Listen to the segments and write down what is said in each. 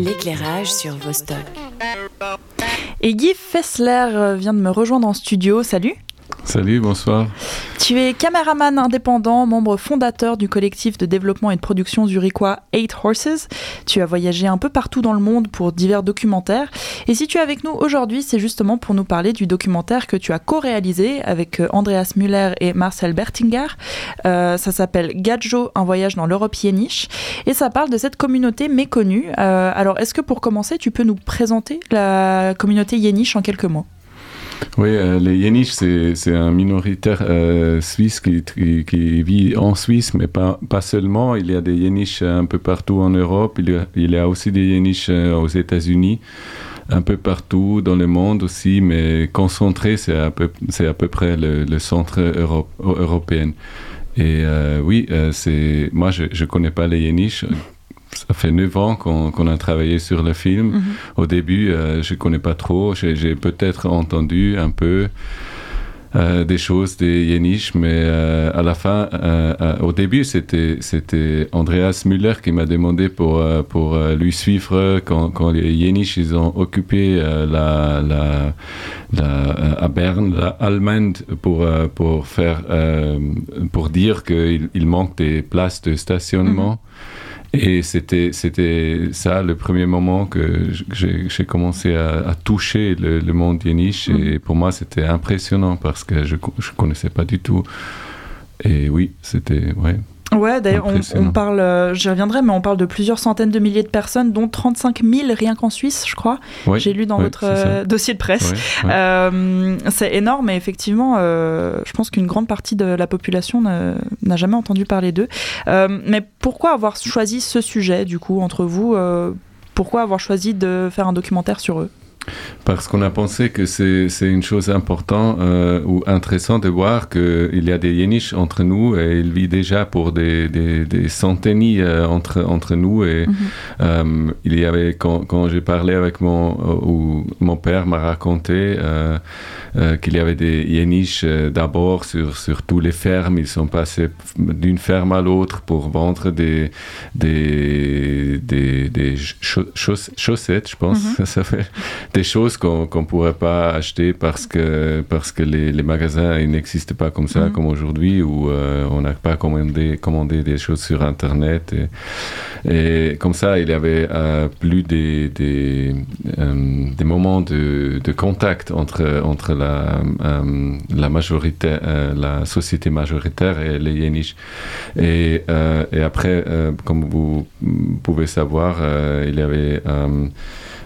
L'éclairage sur Vostok. Et Guy Fessler vient de me rejoindre en studio. Salut. Salut, bonsoir. Tu es caméraman indépendant, membre fondateur du collectif de développement et de production zurichois Eight Horses. Tu as voyagé un peu partout dans le monde pour divers documentaires. Et si tu es avec nous aujourd'hui, c'est justement pour nous parler du documentaire que tu as co-réalisé avec euh, Andreas Müller et Marcel Bertinger. Euh, ça s'appelle Gadjo, un voyage dans l'Europe yéniche. Et ça parle de cette communauté méconnue. Euh, alors, est-ce que pour commencer, tu peux nous présenter la communauté yéniche en quelques mots? Oui, euh, les Yéniches, c'est un minoritaire euh, suisse qui, qui, vit en Suisse, mais pas, pas seulement. Il y a des Yéniches un peu partout en Europe. Il y a, aussi des Yéniches euh, aux États-Unis, un peu partout dans le monde aussi, mais concentré, c'est à, peu, à peu près le, le centre Europe, européen. Et oui, c'est moi, je ne connais pas les Yéniches fait neuf ans qu'on a travaillé sur le film. Mhm. Au début, euh, je ne connais pas trop. J'ai peut-être entendu un peu euh, des choses des Yéniches, mais euh, à la fin, au début, c'était Andreas Müller qui m'a demandé pour, pour lui suivre quand, quand les Yéniches ils ont occupé la, la, la, à Berne, la Allemande, pour, pour, faire, pour dire qu'il il manque des places de stationnement. Mhm. Et c'était, c'était ça le premier moment que j'ai commencé à, toucher le, monde Yéniche. Et mm. pour moi, c'était impressionnant parce que je ne connaissais pas du tout. Et oui, c'était. Ouais. Ouais, d'ailleurs, on, parle, euh, j'y reviendrai, mais on parle de plusieurs centaines de milliers de personnes, dont 35 000 rien qu'en Suisse, je crois. J'ai lu dans votre euh, dossier de presse. Euh, c'est énorme, et effectivement, je pense qu'une grande partie de la population n'a jamais entendu parler d'eux. mais pourquoi avoir choisi ce sujet, du coup, entre vous Pourquoi avoir choisi de faire un documentaire sur eux? Parce qu'on a pensé que c'est une chose importante euh, ou intéressante de voir qu'il y a des Yéniches entre nous et il vit déjà pour des, des, des centaines euh, entre, entre nous. Et mhm. euh, il y avait, quand, quand j'ai parlé avec mon, ou mon père m'a raconté qu'il y avait des Yéniches d'abord sur, sur tous les fermes. Ils sont passés d'une ferme à l'autre pour vendre des, des, des, des chaussettes, je pense. Mhm. Ça fait des choses qu'on ne pourrait pas acheter parce que, parce que les, les magasins n'existent pas comme ça, mhm. comme aujourd'hui, où euh, on n'a pas commandé, commandé des choses sur Internet. Et, comme ça, il y avait euh, plus des, des, euh, des moments de, de, contact entre, entre la, la, majorité, la société majoritaire et les Yéniches. Et, et après, comme vous pouvez savoir, il y avait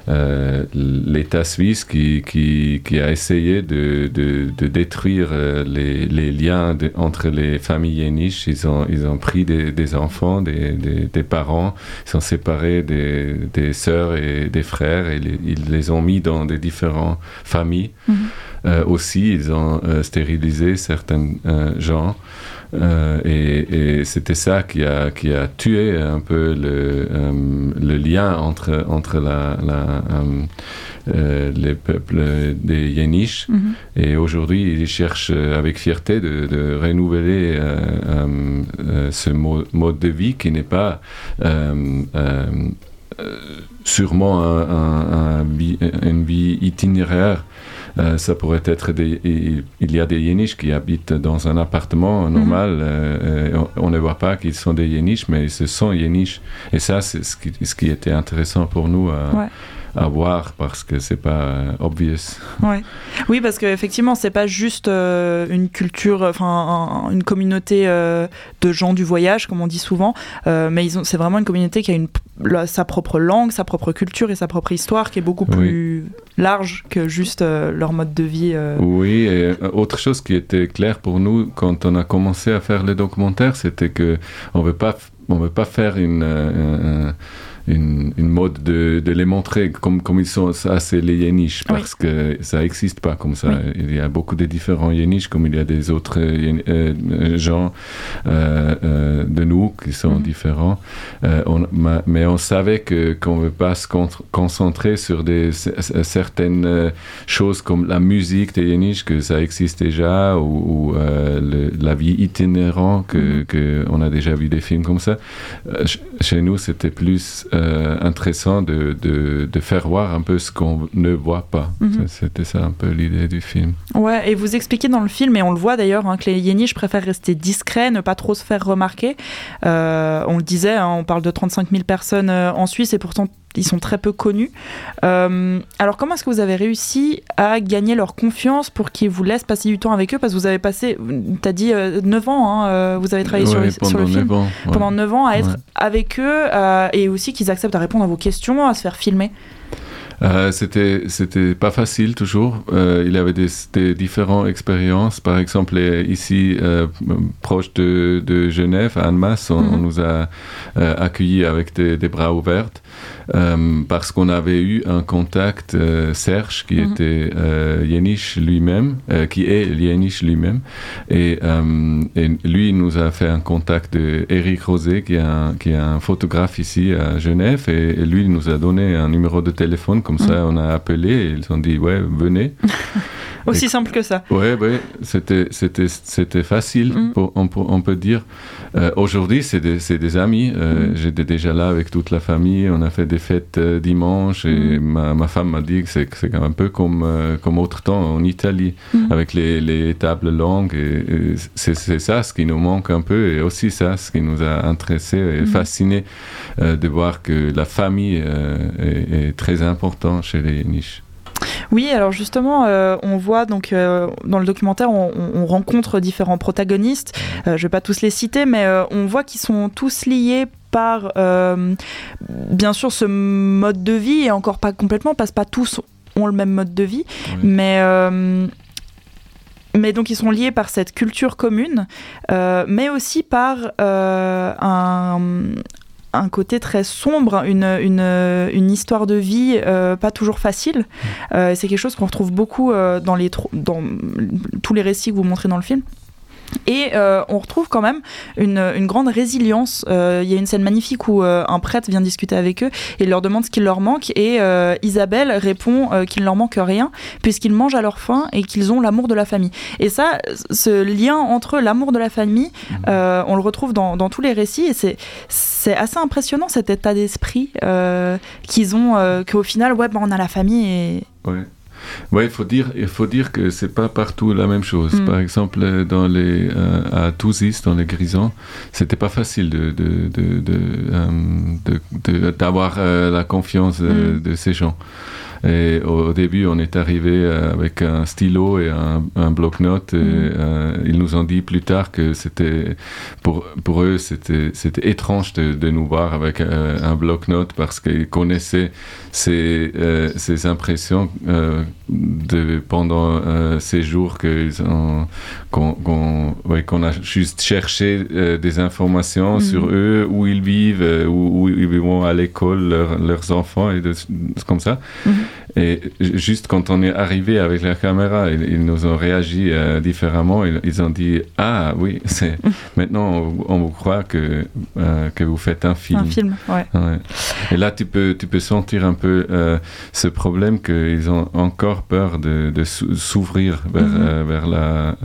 euh, l'État suisse qui, qui, qui, a essayé de, de, de détruire euh, les, les liens entre les familles yéniches. Ils ont, ils ont pris des, des enfants, des, des, des, parents, ils sont séparés des, des sœurs et des frères et ils les ont mis dans des différentes familles. Mhm. Euh, aussi, ils ont stérilisé certains gens. Euh, et, et c'était ça qui a, qui a tué un peu le, euh, le lien entre, entre la, la euh, les peuples des Yéniches. Mhm. Et aujourd'hui, ils cherchent avec fierté de, de renouveler ce mode de vie qui n'est pas sûrement un, un, une vie itinéraire euh, ça pourrait être des. Il y a des Yéniches qui habitent dans un appartement mhm. normal. Euh, on, ne voit pas qu'ils sont des Yéniches, mais ce sont Yéniches. Et ça, c'est ce qui, ce qui était intéressant pour nous. à à voir parce que c'est pas euh, obvious. Ouais. Oui, parce qu'effectivement, c'est pas juste euh, une culture, enfin une communauté euh, de gens du voyage, comme on dit souvent, mais c'est vraiment une communauté qui a une, sa propre langue, sa propre culture et sa propre histoire qui est beaucoup plus large que juste leur mode de vie. Oui, et autre chose qui était claire pour nous quand on a commencé à faire le documentaire, c'était que on veut pas, on veut pas faire une une, une mode de, de, les montrer comme, comme ils sont, ça c'est les yéniches, parce que ça n'existe pas comme ça. Il y a beaucoup de différents yéniches, comme il y a des autres euh, euh, gens euh, euh, de nous qui sont mhm. différents. Euh, on, mais on savait que qu'on ne veut pas se concentrer sur des, certaines choses comme la musique des yéniches, que ça existe déjà, ou, ou le, la vie itinérante, que, mhm. que, on a déjà vu des films comme ça. chez nous, c'était plus euh, intéressant de, de, de, faire voir un peu ce qu'on ne voit pas. Mhm. C'était ça un peu l'idée du film. Ouais, et vous expliquez dans le film, et on le voit d'ailleurs, hein, que les Yéniches préfèrent rester discrets, ne pas trop se faire remarquer. Euh, on le disait, hein, on parle de 35 000 personnes euh, en Suisse, et pourtant ils sont très peu connus. Euh, alors comment est-ce que vous avez réussi à gagner leur confiance pour qu'ils vous laissent passer du temps avec eux? Parce que vous avez passé, tu as dit 9 ans, hein, euh, vous avez travaillé sur, le- sur le pendant film. 9 ans. ouais. Pendant 9 ans à être Ouais. avec eux euh, et aussi qu'ils acceptent à répondre à vos questions, à se faire filmer. Euh, c'était c'était pas facile toujours. Euh, il y avait des, des différentes expériences. Par exemple, les- ici euh, proche de, de Genève, à Annemasse, on, Mhm. on nous a euh, accueillis avec des, des bras ouverts euh, parce qu'on avait eu un contact euh, Serge qui Mhm. était euh, Yenish lui-même, euh, qui est Yenish lui-même, et, euh, et lui il nous a fait un contact de Eric Rosé qui est un, qui est un photographe ici à Genève et, et lui il nous a donné un numéro de téléphone comme ça on a appelé et ils ont dit ouais venez Aussi Et- simple que ça. ouais ouais c'était c'était c'était facile Mhm. pour- on, peut- on peut dire Euh, aujourd'hui c'est des, c'est des amis Euh, Mhm. j'étais déjà là avec toute la famille on a fait des fêtes euh, dimanche et Mhm. ma, ma femme m'a dit que c'est c'est un peu comme euh, comme autre temps en Italie avec les, les tables longues. Et, et c'est, c'est ça ce qui nous manque un peu et aussi ça ce qui nous a intéressés et fascinés euh, de voir que la famille euh, est, est très importante chez les niches. Oui, alors justement, euh, on voit donc euh, dans le documentaire, on, on- on rencontre différents protagonistes. Euh, je vais pas tous les citer, mais on voit qu'ils sont tous liés par, bien sûr, ce mode de vie et encore pas complètement, parce que pas tous ont le même mode de vie, mais mais donc ils sont liés par cette culture commune, euh, mais aussi par euh, un, un côté très sombre, une, une, une histoire de vie euh, pas toujours facile. Euh, et c'est quelque chose qu'on retrouve beaucoup euh, dans, les, dans tous les récits que vous montrez dans le film. Et euh, on retrouve quand même une, une grande résilience. Euh, Il y a une scène magnifique où euh, un prêtre vient discuter avec eux et leur demande ce qu'il leur manque. Et Isabelle répond qu'il ne leur manque rien puisqu'ils mangent à leur faim et qu'ils ont l'amour de la famille. Et ça, ce lien entre l'amour de la famille, euh, on le retrouve dans, dans tous les récits et c'est assez impressionnant cet état d'esprit qu'ils ont, qu'au final, ouais, ben, on a la famille et. Ouais. Ouais, il faut dire, il faut dire que c'est pas partout la même chose. Mm. Par exemple, dans les, euh, à Touzis, dans les Grisons, c'était pas facile de, de, de, de, euh, d'avoir euh, la confiance euh, Mm. de ces gens. Et au, début, on est arrivé euh, avec un stylo et un, un bloc-notes. et, Mm. euh, ils nous ont dit plus tard que c'était pour, pour eux, c'était, c'était étrange de, de nous voir avec euh, un bloc-notes parce qu'ils connaissaient ces, euh, ces impressions de, pendant ces jours qu'ils ont, qu'on, qu'on, ouais, qu'on a juste cherché des informations Mhm. sur eux, où ils vivent, où, où ils vont à l'école, leurs- leurs enfants et de, comme ça. Mhm. Et ju- juste quand on est arrivé avec la caméra, ils, ils nous ont réagi euh, différemment. Ils, ils ont dit Ah oui, c'est maintenant on, on vous croit que, euh, que vous faites un film. Un film, ouais. Ouais. Et là, tu peux, tu peux sentir un peu euh, ce problème qu'ils ont encore peur de, de sou- s'ouvrir vers, Mhm. euh, vers, la,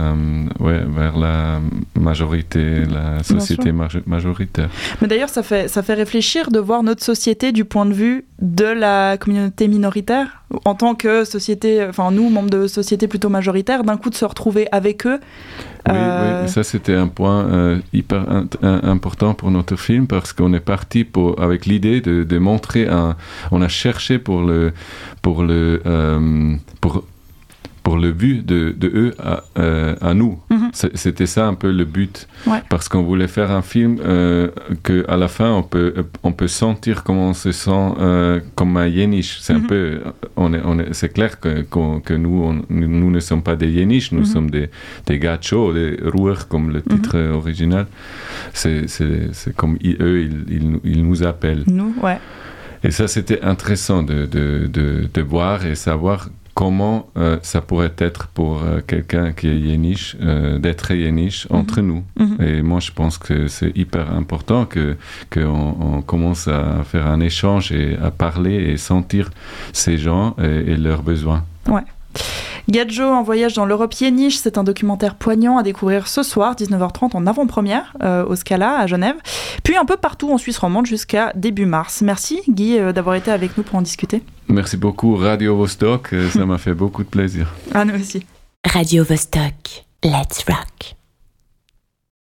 ouais, vers la majorité, la société majoritaire. Mais d'ailleurs, ça fait, ça fait réfléchir de voir notre société du point de vue de la communauté minoritaire. En tant que société, enfin nous, membres de société plutôt majoritaire, d'un coup de se retrouver avec eux. Oui, Euh, oui, ça c'était un point euh, hyper int- un- important pour notre film parce qu'on est parti pour, avec l'idée de, de montrer un. On a cherché pour le pour le euh, pour pour le but de, de eux à, euh, à nous. Mhm. C'était ça un peu le but. Ouais. Parce qu'on voulait faire un film euh, que à la fin on peut on peut sentir comment on se sent euh, comme un yéniche. C'est Mhm. un peu on est, on est, c'est clair que, que nous on- nous ne sommes pas des yéniches, nous Mhm. sommes des des gachos, des roueurs comme le titre original. C'est comme eux ils, ils, nous- ils nous appellent. Nous, ouais. Et ça, c'était intéressant de, de, de, de voir et savoir comment euh, ça pourrait être pour euh, quelqu'un qui est yéniche, euh, d'être yéniche entre nous. Mhm. Et moi, je pense que c'est hyper important que qu'on on commence à faire un échange et à parler et sentir ces gens et, et leurs besoins. Gadjo en voyage dans l'Europe yéniche, c'est un documentaire poignant à découvrir ce soir, 19h30 en avant-première euh, au Scala à Genève, puis un peu partout en Suisse romande jusqu'à début mars. Merci Guy euh, d'avoir été avec nous pour en discuter. Merci beaucoup Radio Vostok, ça m'a fait beaucoup de plaisir. À nous aussi. Radio Vostok, let's rock.